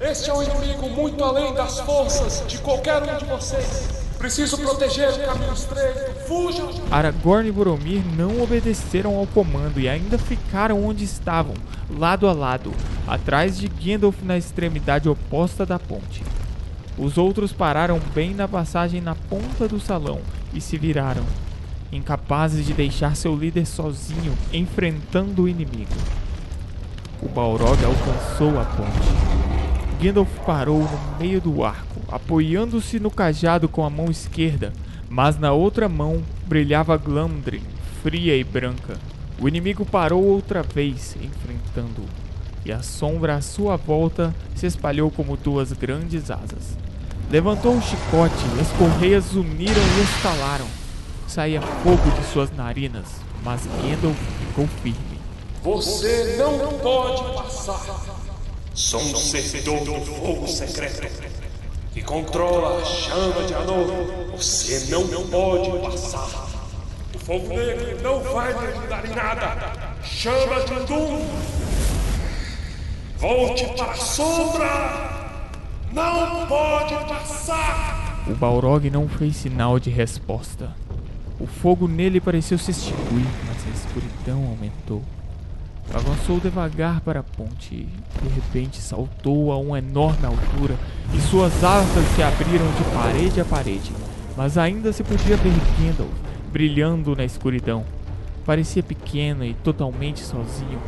Este é um inimigo muito além das forças de qualquer um de vocês. Preciso proteger o caminho estreito. Fujam! Aragorn e Boromir não obedeceram ao comando e ainda ficaram onde estavam, lado a lado, atrás de Gandalf na extremidade oposta da ponte. Os outros pararam bem na passagem na ponta do salão e se viraram, incapazes de deixar seu líder sozinho enfrentando o inimigo. O Balrog alcançou a ponte. Gandalf parou no meio do arco, apoiando-se no cajado com a mão esquerda, mas na outra mão brilhava Glamdring, fria e branca. O inimigo parou outra vez, enfrentando-o, e a sombra à sua volta se espalhou como duas grandes asas. Levantou o chicote, e as correias uniram e estalaram. Saía fogo de suas narinas, mas Gandalf ficou firme. Você não pode passar. Sou um servidor do fogo secreto que controla a chama de Anor. Você não pode passar. O fogo negro não vai me ajudar em nada. Chama de Doom. Volte para a sombra. Não pode passar. O Balrog não fez sinal de resposta. O fogo nele pareceu se extinguir, mas a escuridão aumentou. Avançou devagar para a ponte de repente, saltou a uma enorme altura e suas asas se abriram de parede a parede. Mas ainda se podia ver Gandalf brilhando na escuridão. Parecia pequeno e totalmente sozinho.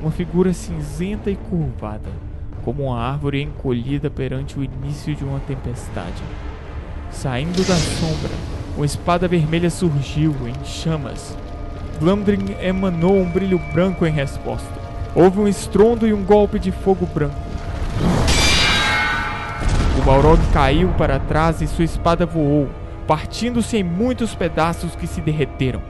Uma figura cinzenta e curvada, como uma árvore encolhida perante o início de uma tempestade. Saindo da sombra, uma espada vermelha surgiu em chamas. Glamdring emanou um brilho branco em resposta. Houve um estrondo e um golpe de fogo branco. O Balrog caiu para trás e sua espada voou, partindo-se em muitos pedaços que se derreteram.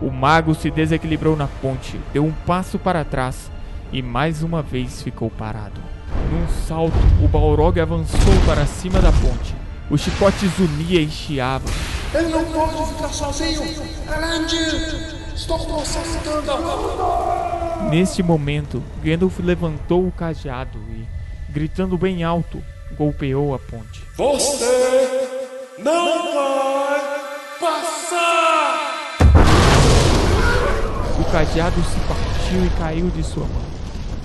O mago se desequilibrou na ponte, deu um passo para trás e mais uma vez ficou parado. Num salto, o Balrog avançou para cima da ponte. O chicote zunia e chiava. Ele não pode ficar sozinho! Elendil! Estou Gandalf! Neste momento, Gandalf levantou o cajado e, gritando bem alto, golpeou a ponte. Você não vai passar! O cajado se partiu e caiu de sua mão.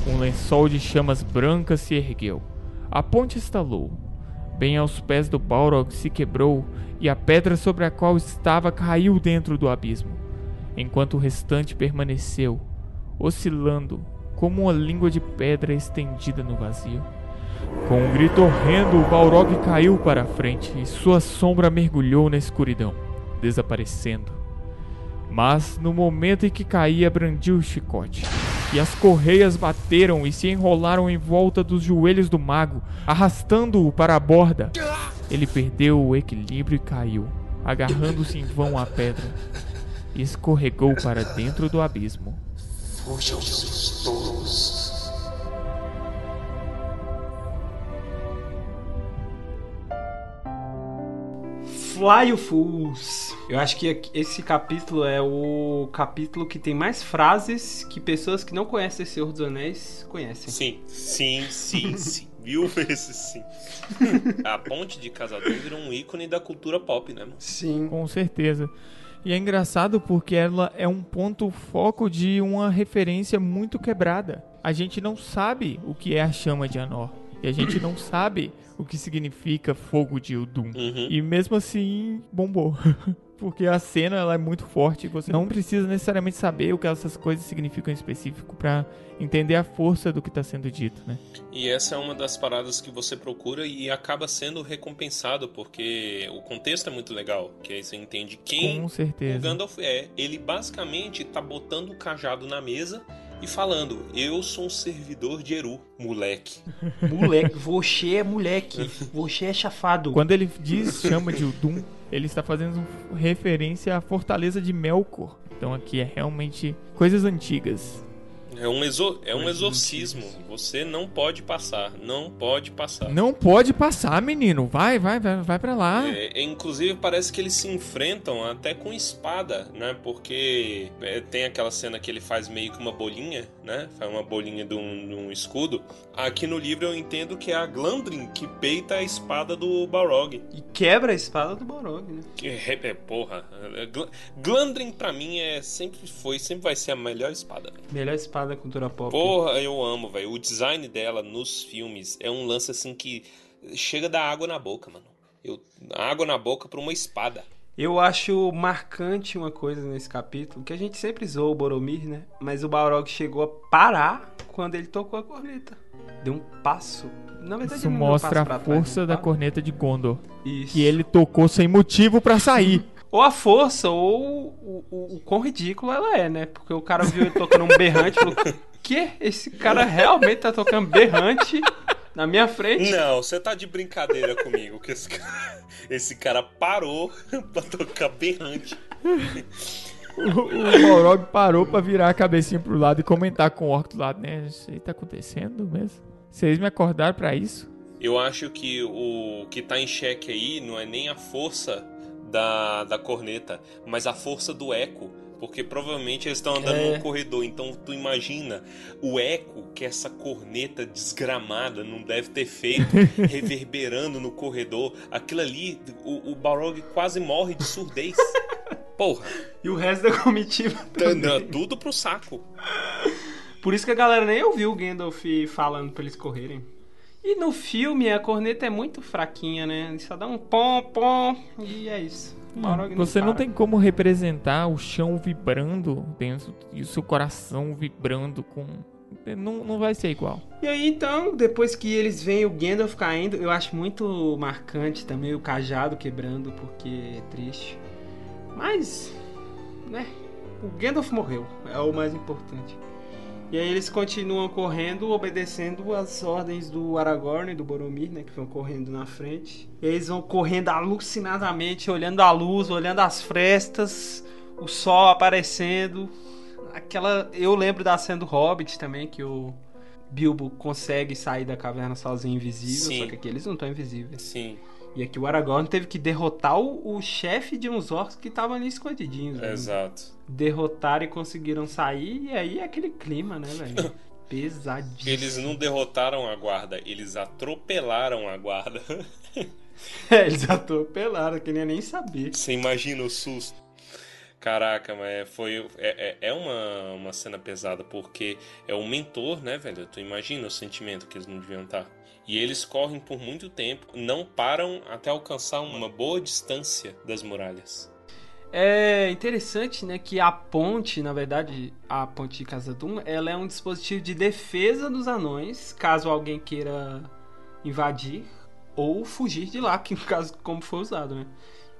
Um lençol de chamas brancas se ergueu. A ponte estalou. Bem aos pés do Balrog se quebrou e a pedra sobre a qual estava caiu dentro do abismo, enquanto o restante permaneceu, oscilando como uma língua de pedra estendida no vazio. Com um grito horrendo, o Balrog caiu para a frente e sua sombra mergulhou na escuridão, desaparecendo. Mas no momento em que caía, brandiu o chicote e as correias bateram e se enrolaram em volta dos joelhos do mago, arrastando-o para a borda. Ele perdeu o equilíbrio e caiu, agarrando-se em vão à pedra, e escorregou para dentro do abismo. Fujam, seus Fly o Fools. Eu acho que esse capítulo é o capítulo que tem mais frases que pessoas que não conhecem o Senhor dos Anéis conhecem. Sim, sim, sim, sim. Mil vezes sim. A ponte de Casador virou um ícone da cultura pop, né, mano? Sim. Com certeza. E é engraçado porque ela é um ponto foco de uma referência muito quebrada. A gente não sabe o que é a chama de Anor. E a gente não sabe o que significa fogo de Udum. Uhum. E mesmo assim, bombou. Porque a cena ela é muito forte você não precisa necessariamente saber o que essas coisas significam em específico pra entender a força do que tá sendo dito, né? E essa é uma das paradas que você procura e acaba sendo recompensado, porque o contexto é muito legal. Que aí você entende quem Com o certeza. Gandalf é. Ele basicamente tá botando o cajado na mesa e falando: Eu sou um servidor de Eru, moleque. Moleque, você é moleque. Você é chafado. Quando ele diz chama de Udum, ele está fazendo referência à fortaleza de Melkor. Então aqui é realmente coisas antigas. É um, exo é um exorcismo. Você não pode passar. Não pode passar. Não pode passar, menino. Vai, vai, vai, vai para lá. É, inclusive parece que eles se enfrentam até com espada, né? Porque é, tem aquela cena que ele faz meio que uma bolinha, né? Faz uma bolinha de um, de um escudo. Aqui no livro eu entendo que é a Glandrin que peita a espada do Balrog. E quebra a espada do Balrog, né? Que é, porra. Gl- Glandrin pra mim é sempre foi, sempre vai ser a melhor espada. Melhor espada da cultura pop. Porra, eu amo, velho. O design dela nos filmes é um lance assim que chega da água na boca, mano. Eu, água na boca pra uma espada. Eu acho marcante uma coisa nesse capítulo, que a gente sempre zoou o Boromir, né? Mas o Balrog chegou a parar quando ele tocou a corneta. Deu um passo. Na verdade, Isso ele não deu um mostra passo a pra trás, força né? da Tá? corneta de Gondor. Isso. Que ele tocou sem motivo pra sair. Ou a força, ou o, o, o quão ridículo ela é, né? Porque o cara viu ele tocando um berrante e falou: Que? Esse cara realmente tá tocando berrante na minha frente? Não, você tá de brincadeira comigo, que esse cara, esse cara parou pra tocar berrante. o, o Balrog parou pra virar a cabecinha pro lado e comentar com o orc do lado, né? Isso aí tá acontecendo mesmo? Vocês me acordaram pra isso? Eu acho que o que tá em xeque aí não é nem a força da, da corneta, mas a força do eco. Porque provavelmente eles estão andando É. num corredor. Então tu imagina o eco que essa corneta desgramada não deve ter feito, reverberando no corredor. Aquilo ali, o, o Balrog quase morre de surdez. Porra, E o resto da comitiva tá- também. tudo pro saco. Por isso que a galera nem ouviu o Gandalf falando pra eles correrem. E no filme a corneta é muito fraquinha, né? Ele só dá um pom, pom e é isso. Você não para. tem como representar o chão vibrando dentro e o seu coração vibrando com não, não vai ser igual. E aí então, depois que eles veem o Gandalf caindo, eu acho muito marcante também o cajado quebrando, porque é triste. Mas, né, o Gandalf morreu, é o mais importante. E aí eles continuam correndo, obedecendo as ordens do Aragorn e do Boromir, né, que vão correndo na frente. E eles vão correndo alucinadamente, olhando a luz, olhando as frestas, o sol aparecendo. Aquela, eu lembro da cena do Hobbit também que o Bilbo consegue sair da caverna sozinho invisível, Sim. só que aqui eles não estão invisíveis. Sim, E aqui o Aragorn teve que derrotar o, o chefe de uns orcs que estavam ali escondidinhos. né? exato. Derrotaram e conseguiram sair, e aí é aquele clima, né, velho? Pesadíssimo. Eles não derrotaram a guarda, eles atropelaram a guarda. É, eles atropelaram, que nem nem saber. Você imagina o susto. Caraca, mas foi. É, é, é uma, uma cena pesada, porque é o mentor, né, velho? Tu imagina o sentimento que eles não deviam estar. E eles correm por muito tempo, não param até alcançar uma boa distância das muralhas. É interessante, né, que a ponte, na verdade, a ponte de Casadum, ela é um dispositivo de defesa dos anões, caso alguém queira invadir ou fugir de lá, que no caso como foi usado, né?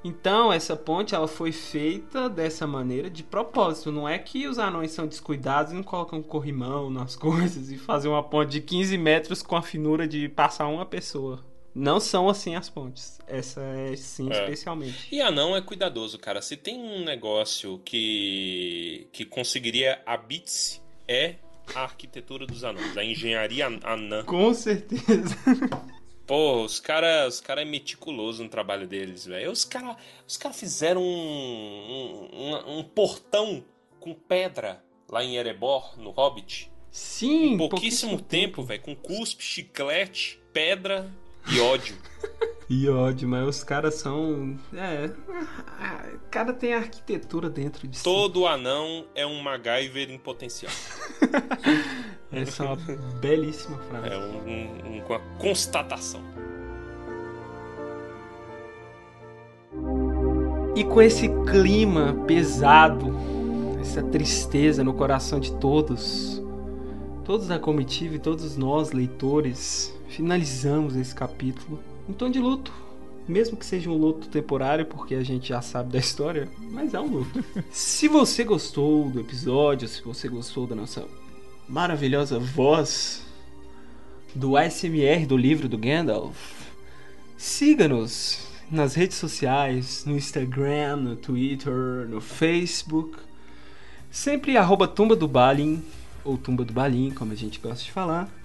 Então, essa ponte ela foi feita dessa maneira de propósito. Não é que os anões são descuidados e não colocam corrimão nas coisas e fazem uma ponte de 15 metros com a finura de passar uma pessoa. Não são assim as pontes. Essa é sim, É. especialmente. E anão é cuidadoso, cara. Se tem um negócio que, que conseguiria a bits, é a arquitetura dos anões, a engenharia anã. Com certeza. Pô, os caras os cara é meticuloso no trabalho deles, velho. Os caras os cara fizeram um, um, um- portão com pedra lá em Erebor, no Hobbit. Sim, Em pouquíssimo tempo, velho. Com cuspe, chiclete, pedra e ódio. E ódio, mas os caras são. É. O cara tem arquitetura dentro de si. Todo anão é um MacGyver em potencial. Essa é uma belíssima frase. É um, um- um- uma constatação. E com esse clima pesado, essa tristeza no coração de todos, todos da comitiva e todos nós, leitores, finalizamos esse capítulo em tom de luto. Mesmo que seja um luto temporário, porque a gente já sabe da história, mas é um luto. se você gostou do episódio, se você gostou da nossa maravilhosa voz do ASMR do livro do Gandalf, siga-nos nas redes sociais, no Instagram, no Twitter, no Facebook. Sempre arroba Tumba do Balin, ou Tumba do Balim, como a gente gosta de falar.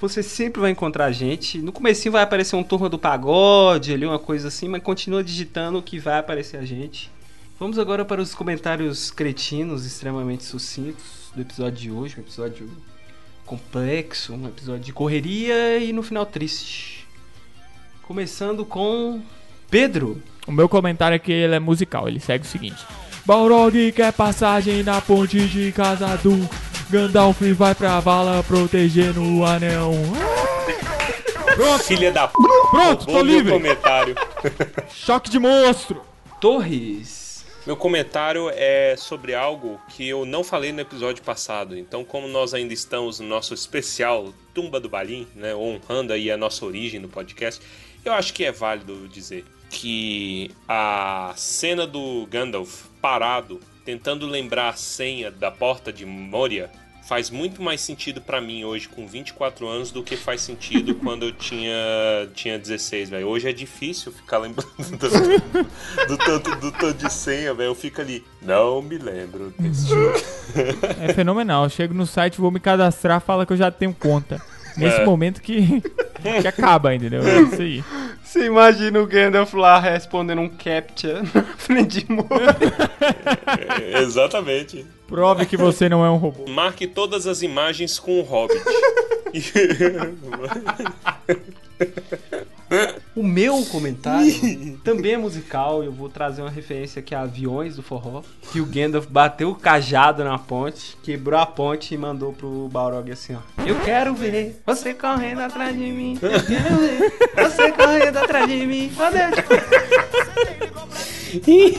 Você sempre vai encontrar gente. No comecinho vai aparecer um Turma do Pagode, ali uma coisa assim, mas continua digitando que vai aparecer a gente. Vamos agora para os comentários cretinos extremamente sucintos do episódio de hoje, um episódio complexo, um episódio de correria e no final triste. Começando com Pedro. O meu comentário aqui ele é musical, ele segue o seguinte. Balrog quer passagem na ponte de Casadum. Gandalf vai pra vala protegendo o anel. Pronto, Filha da p. pronto, tô livre. comentário. Choque de monstro. Torres. Meu comentário é sobre algo que eu não falei no episódio passado. Então, como nós ainda estamos no nosso especial Tumba do Balim, né, honrando aí a nossa origem no podcast, eu acho que é válido dizer que a cena do Gandalf parado, tentando lembrar a senha da porta de Moria, faz muito mais sentido pra mim hoje com 24 anos do que faz sentido quando eu tinha, tinha 16, velho. Hoje é difícil ficar lembrando do, do tanto, do tanto de senha, velho. Eu fico ali, não me lembro desse jogo. É fenomenal. Eu chego no site, vou me cadastrar, fala que eu já tenho conta. Nesse É. momento que, que acaba, entendeu? É isso aí. Você imagina o Gandalf lá respondendo um captcha na frente de Moria. Exatamente. Prove que você não é um robô. Marque todas as imagens com o Hobbit. O meu comentário também é musical. Eu vou trazer uma referência aqui a aviões do forró. Que o Gandalf bateu o cajado na ponte, quebrou a ponte e mandou pro Balrog assim, ó. Eu quero ver você correndo atrás de mim. Eu quero ver você correndo atrás de mim. Eu te-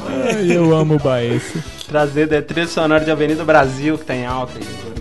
Ai, eu amo o Baeço. trazendo é trilha sonora de Avenida Brasil, que tá em alta aí.